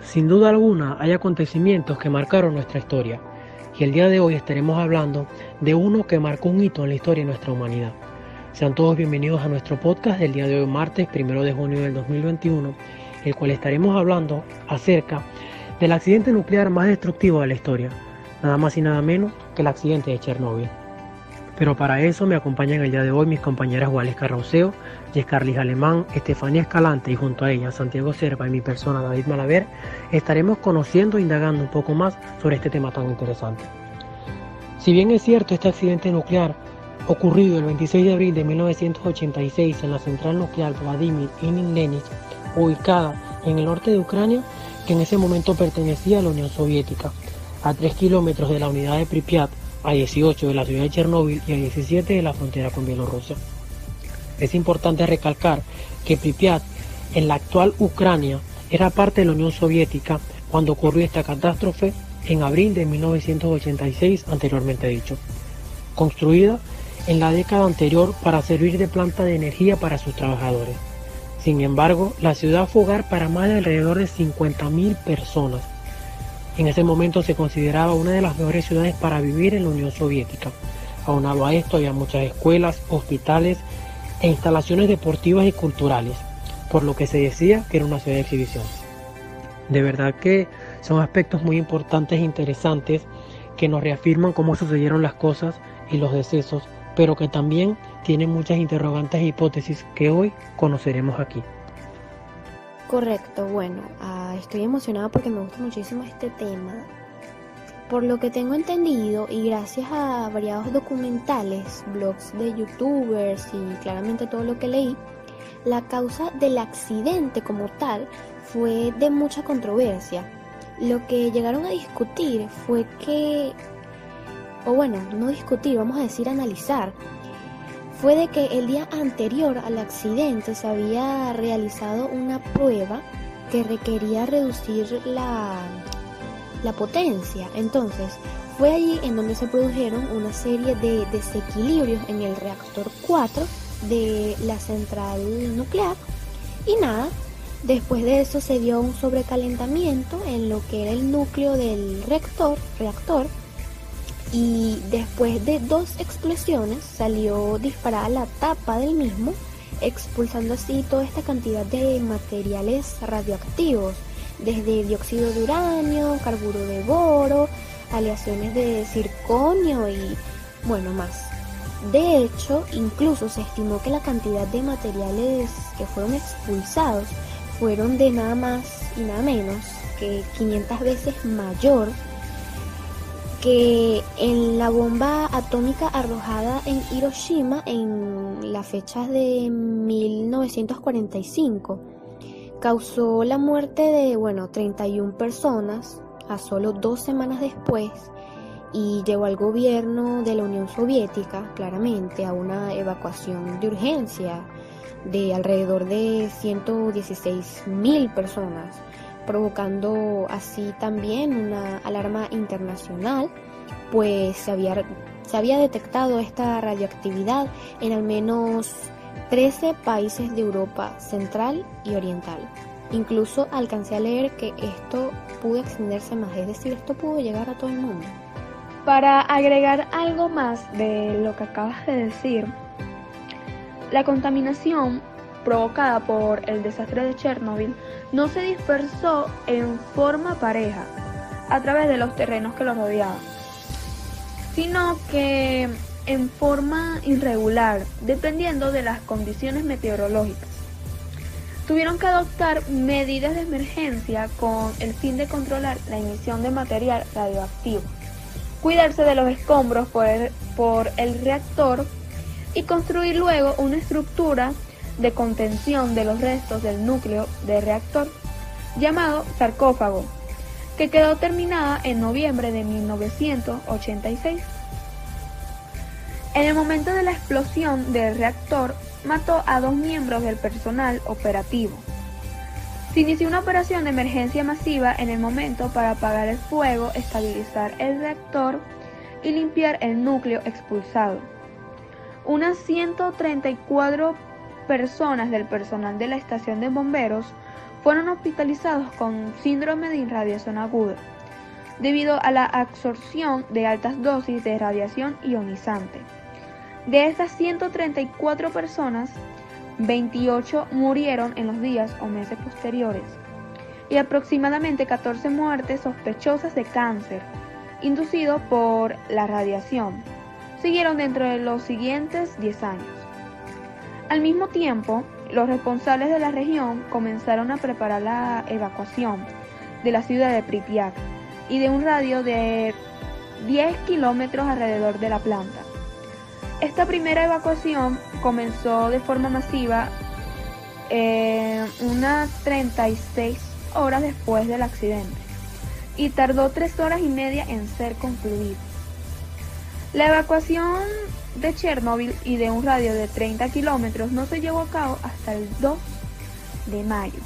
Sin duda alguna hay acontecimientos que marcaron nuestra historia y el día de hoy estaremos hablando de uno que marcó un hito en la historia de nuestra humanidad. Sean todos bienvenidos a nuestro podcast del día de hoy martes 1 de junio del 2021, el cual estaremos hablando acerca del accidente nuclear más destructivo de la historia, nada más y nada menos que el accidente de Chernóbil. Pero para eso me acompañan el día de hoy mis compañeras Wales Carrauceo, Carlis Alemán, Estefanía Escalante y junto a ella Santiago Serpa y mi persona David Malaver, estaremos conociendo e indagando un poco más sobre este tema tan interesante. Si bien es cierto este accidente nuclear ocurrido el 26 de abril de 1986 en la central nuclear Vladimir Inin Lenin, ubicada en el norte de Ucrania, que en ese momento pertenecía a la Unión Soviética, a 3 kilómetros de la unidad de Pripyat, a 18 de la ciudad de Chernóbil y a 17 de la frontera con Bielorrusia. Es importante recalcar que Pripyat, en la actual Ucrania, era parte de la Unión Soviética cuando ocurrió esta catástrofe en abril de 1986 anteriormente dicho, construida en la década anterior para servir de planta de energía para sus trabajadores. Sin embargo, la ciudad fue hogar para más de alrededor de 50.000 personas en ese momento se consideraba una de las mejores ciudades para vivir en la Unión Soviética. Aunado a esto había muchas escuelas, hospitales e instalaciones deportivas y culturales, por lo que se decía que era una ciudad de exhibición. De verdad que son aspectos muy importantes e interesantes que nos reafirman cómo sucedieron las cosas y los decesos, pero que también tienen muchas interrogantes e hipótesis que hoy conoceremos aquí. Correcto, bueno, ah, estoy emocionada porque me gusta muchísimo este tema. Por lo que tengo entendido y gracias a variados documentales, blogs de youtubers y claramente todo lo que leí, la causa del accidente como tal fue de mucha controversia. Lo que llegaron a discutir fue que, o bueno, no discutir, vamos a decir analizar, fue de que el día anterior al accidente se había realizado una prueba que requería reducir la, la potencia. Entonces, fue allí en donde se produjeron una serie de desequilibrios en el reactor 4 de la central nuclear. Y nada, después de eso se dio un sobrecalentamiento en lo que era el núcleo del reactor, reactor y después de dos explosiones salió disparada la tapa del mismo, expulsando así toda esta cantidad de materiales radioactivos, desde dióxido de uranio, carburo de boro, aleaciones de circonio y bueno más. De hecho, incluso se estimó que la cantidad de materiales que fueron expulsados fueron de nada más y nada menos que 500 veces mayor que en la bomba atómica arrojada en Hiroshima en las fechas de 1945 causó la muerte de, bueno, 31 personas a solo dos semanas después y llevó al gobierno de la Unión Soviética, claramente, a una evacuación de urgencia de alrededor de 116 mil personas provocando así también una alarma internacional, pues se había, se había detectado esta radioactividad en al menos 13 países de Europa central y oriental. Incluso alcancé a leer que esto pudo extenderse más, es decir, esto pudo llegar a todo el mundo. Para agregar algo más de lo que acabas de decir, la contaminación provocada por el desastre de Chernobyl no se dispersó en forma pareja a través de los terrenos que lo rodeaban, sino que en forma irregular, dependiendo de las condiciones meteorológicas. Tuvieron que adoptar medidas de emergencia con el fin de controlar la emisión de material radioactivo, cuidarse de los escombros por el, por el reactor y construir luego una estructura de contención de los restos del núcleo del reactor, llamado sarcófago, que quedó terminada en noviembre de 1986. En el momento de la explosión del reactor, mató a dos miembros del personal operativo. Se inició una operación de emergencia masiva en el momento para apagar el fuego, estabilizar el reactor y limpiar el núcleo expulsado. Unas 134 personas del personal de la estación de bomberos fueron hospitalizados con síndrome de irradiación aguda, debido a la absorción de altas dosis de radiación ionizante. De estas 134 personas, 28 murieron en los días o meses posteriores y aproximadamente 14 muertes sospechosas de cáncer inducido por la radiación siguieron dentro de los siguientes 10 años. Al mismo tiempo, los responsables de la región comenzaron a preparar la evacuación de la ciudad de Pripyat y de un radio de 10 kilómetros alrededor de la planta. Esta primera evacuación comenzó de forma masiva eh, unas 36 horas después del accidente y tardó 3 horas y media en ser concluida. La evacuación de Chernóbil y de un radio de 30 kilómetros no se llevó a cabo hasta el 2 de mayo.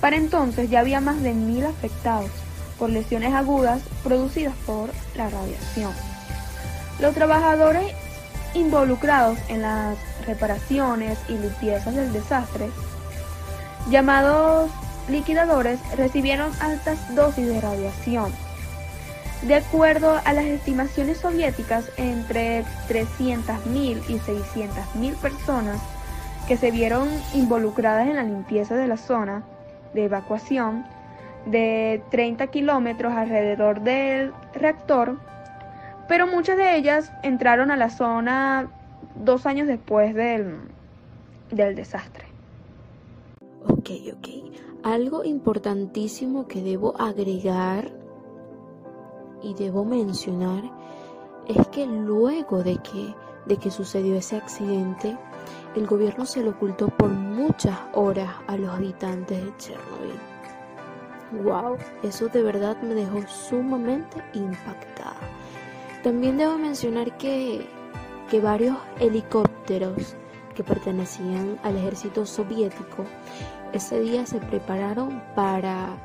Para entonces ya había más de mil afectados por lesiones agudas producidas por la radiación. Los trabajadores involucrados en las reparaciones y limpiezas del desastre, llamados liquidadores, recibieron altas dosis de radiación de acuerdo a las estimaciones soviéticas, entre 300.000 y 600.000 personas que se vieron involucradas en la limpieza de la zona de evacuación de 30 kilómetros alrededor del reactor, pero muchas de ellas entraron a la zona dos años después del, del desastre. Ok, ok. Algo importantísimo que debo agregar y debo mencionar es que luego de que, de que sucedió ese accidente, el gobierno se lo ocultó por muchas horas a los habitantes de Chernobyl. Wow, eso de verdad me dejó sumamente impactada. También debo mencionar que, que varios helicópteros que pertenecían al ejército soviético ese día se prepararon para,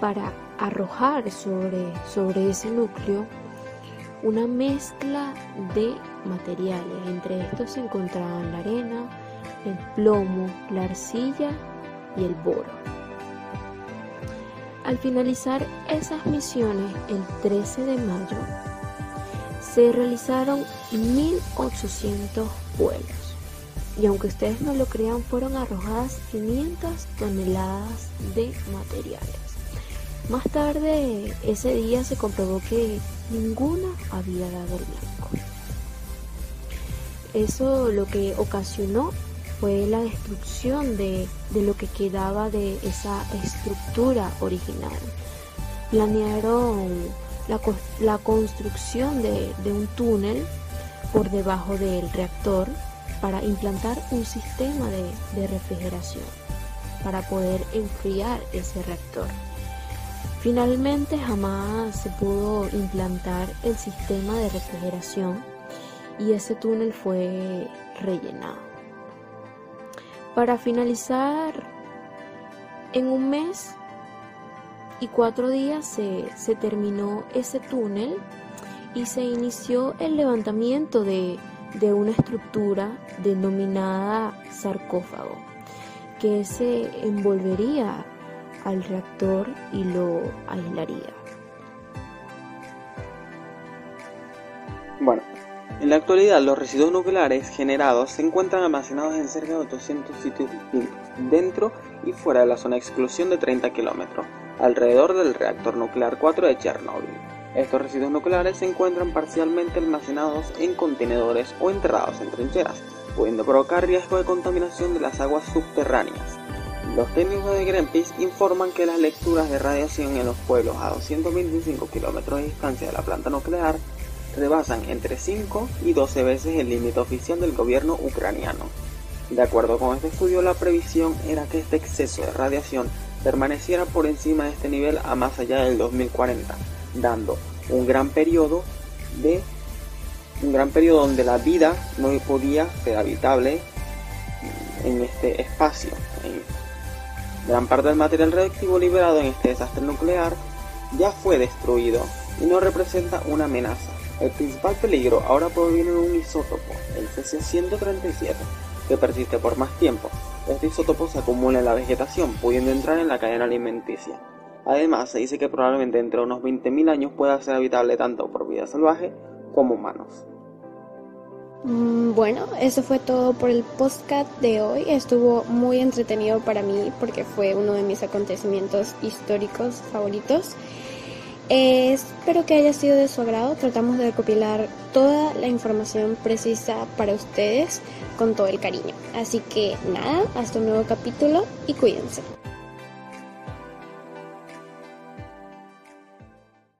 para arrojar sobre, sobre ese núcleo una mezcla de materiales. Entre estos se encontraban la arena, el plomo, la arcilla y el boro. Al finalizar esas misiones el 13 de mayo, se realizaron 1.800 vuelos. Y aunque ustedes no lo crean, fueron arrojadas 500 toneladas de materiales. Más tarde ese día se comprobó que ninguna había dado el blanco. Eso lo que ocasionó fue la destrucción de, lo que quedaba de esa estructura original. Planearon la, construcción de, un túnel por debajo del reactor para implantar un sistema de refrigeración para poder enfriar ese reactor. Finalmente jamás se pudo implantar el sistema de refrigeración y ese túnel fue rellenado. Para finalizar, en un mes y cuatro días se, terminó ese túnel y se inició el levantamiento de una estructura denominada sarcófago que se envolvería al reactor y lo aislaría. Bueno, en la actualidad los residuos nucleares generados se encuentran almacenados en cerca de 800 sitios dentro y fuera de la zona de exclusión de 30 kilómetros, alrededor del reactor nuclear 4 de Chernóbil. Estos residuos nucleares se encuentran parcialmente almacenados en contenedores o enterrados en trincheras, pudiendo provocar riesgo de contaminación de las aguas subterráneas. Los técnicos de Greenpeace informan que las lecturas de radiación en los pueblos a 225 kilómetros de distancia de la planta nuclear rebasan entre 5 y 12 veces el límite oficial del gobierno ucraniano. De acuerdo con este estudio, la previsión era que este exceso de radiación permaneciera por encima de este nivel a más allá del 2040, dando un gran periodo de un gran periodo donde la vida no podía ser habitable en este espacio, Gran parte del material radioactivo liberado en este desastre nuclear ya fue destruido y no representa una amenaza. El principal peligro ahora proviene de un isótopo, el CC-137, que persiste por más tiempo. Este isótopo se acumula en la vegetación, pudiendo entrar en la cadena alimenticia. Además, se dice que probablemente entre unos 20.000 años pueda ser habitable tanto por vida salvaje como humanos. Mm, bueno, eso fue todo por el podcast de hoy. Estuvo muy entretenido para mí porque fue uno de mis acontecimientos históricos favoritos. Espero que haya sido de su agrado. Tratamos de recopilar toda la información precisa para ustedes con todo el cariño. Así que nada, hasta un nuevo capítulo y cuídense.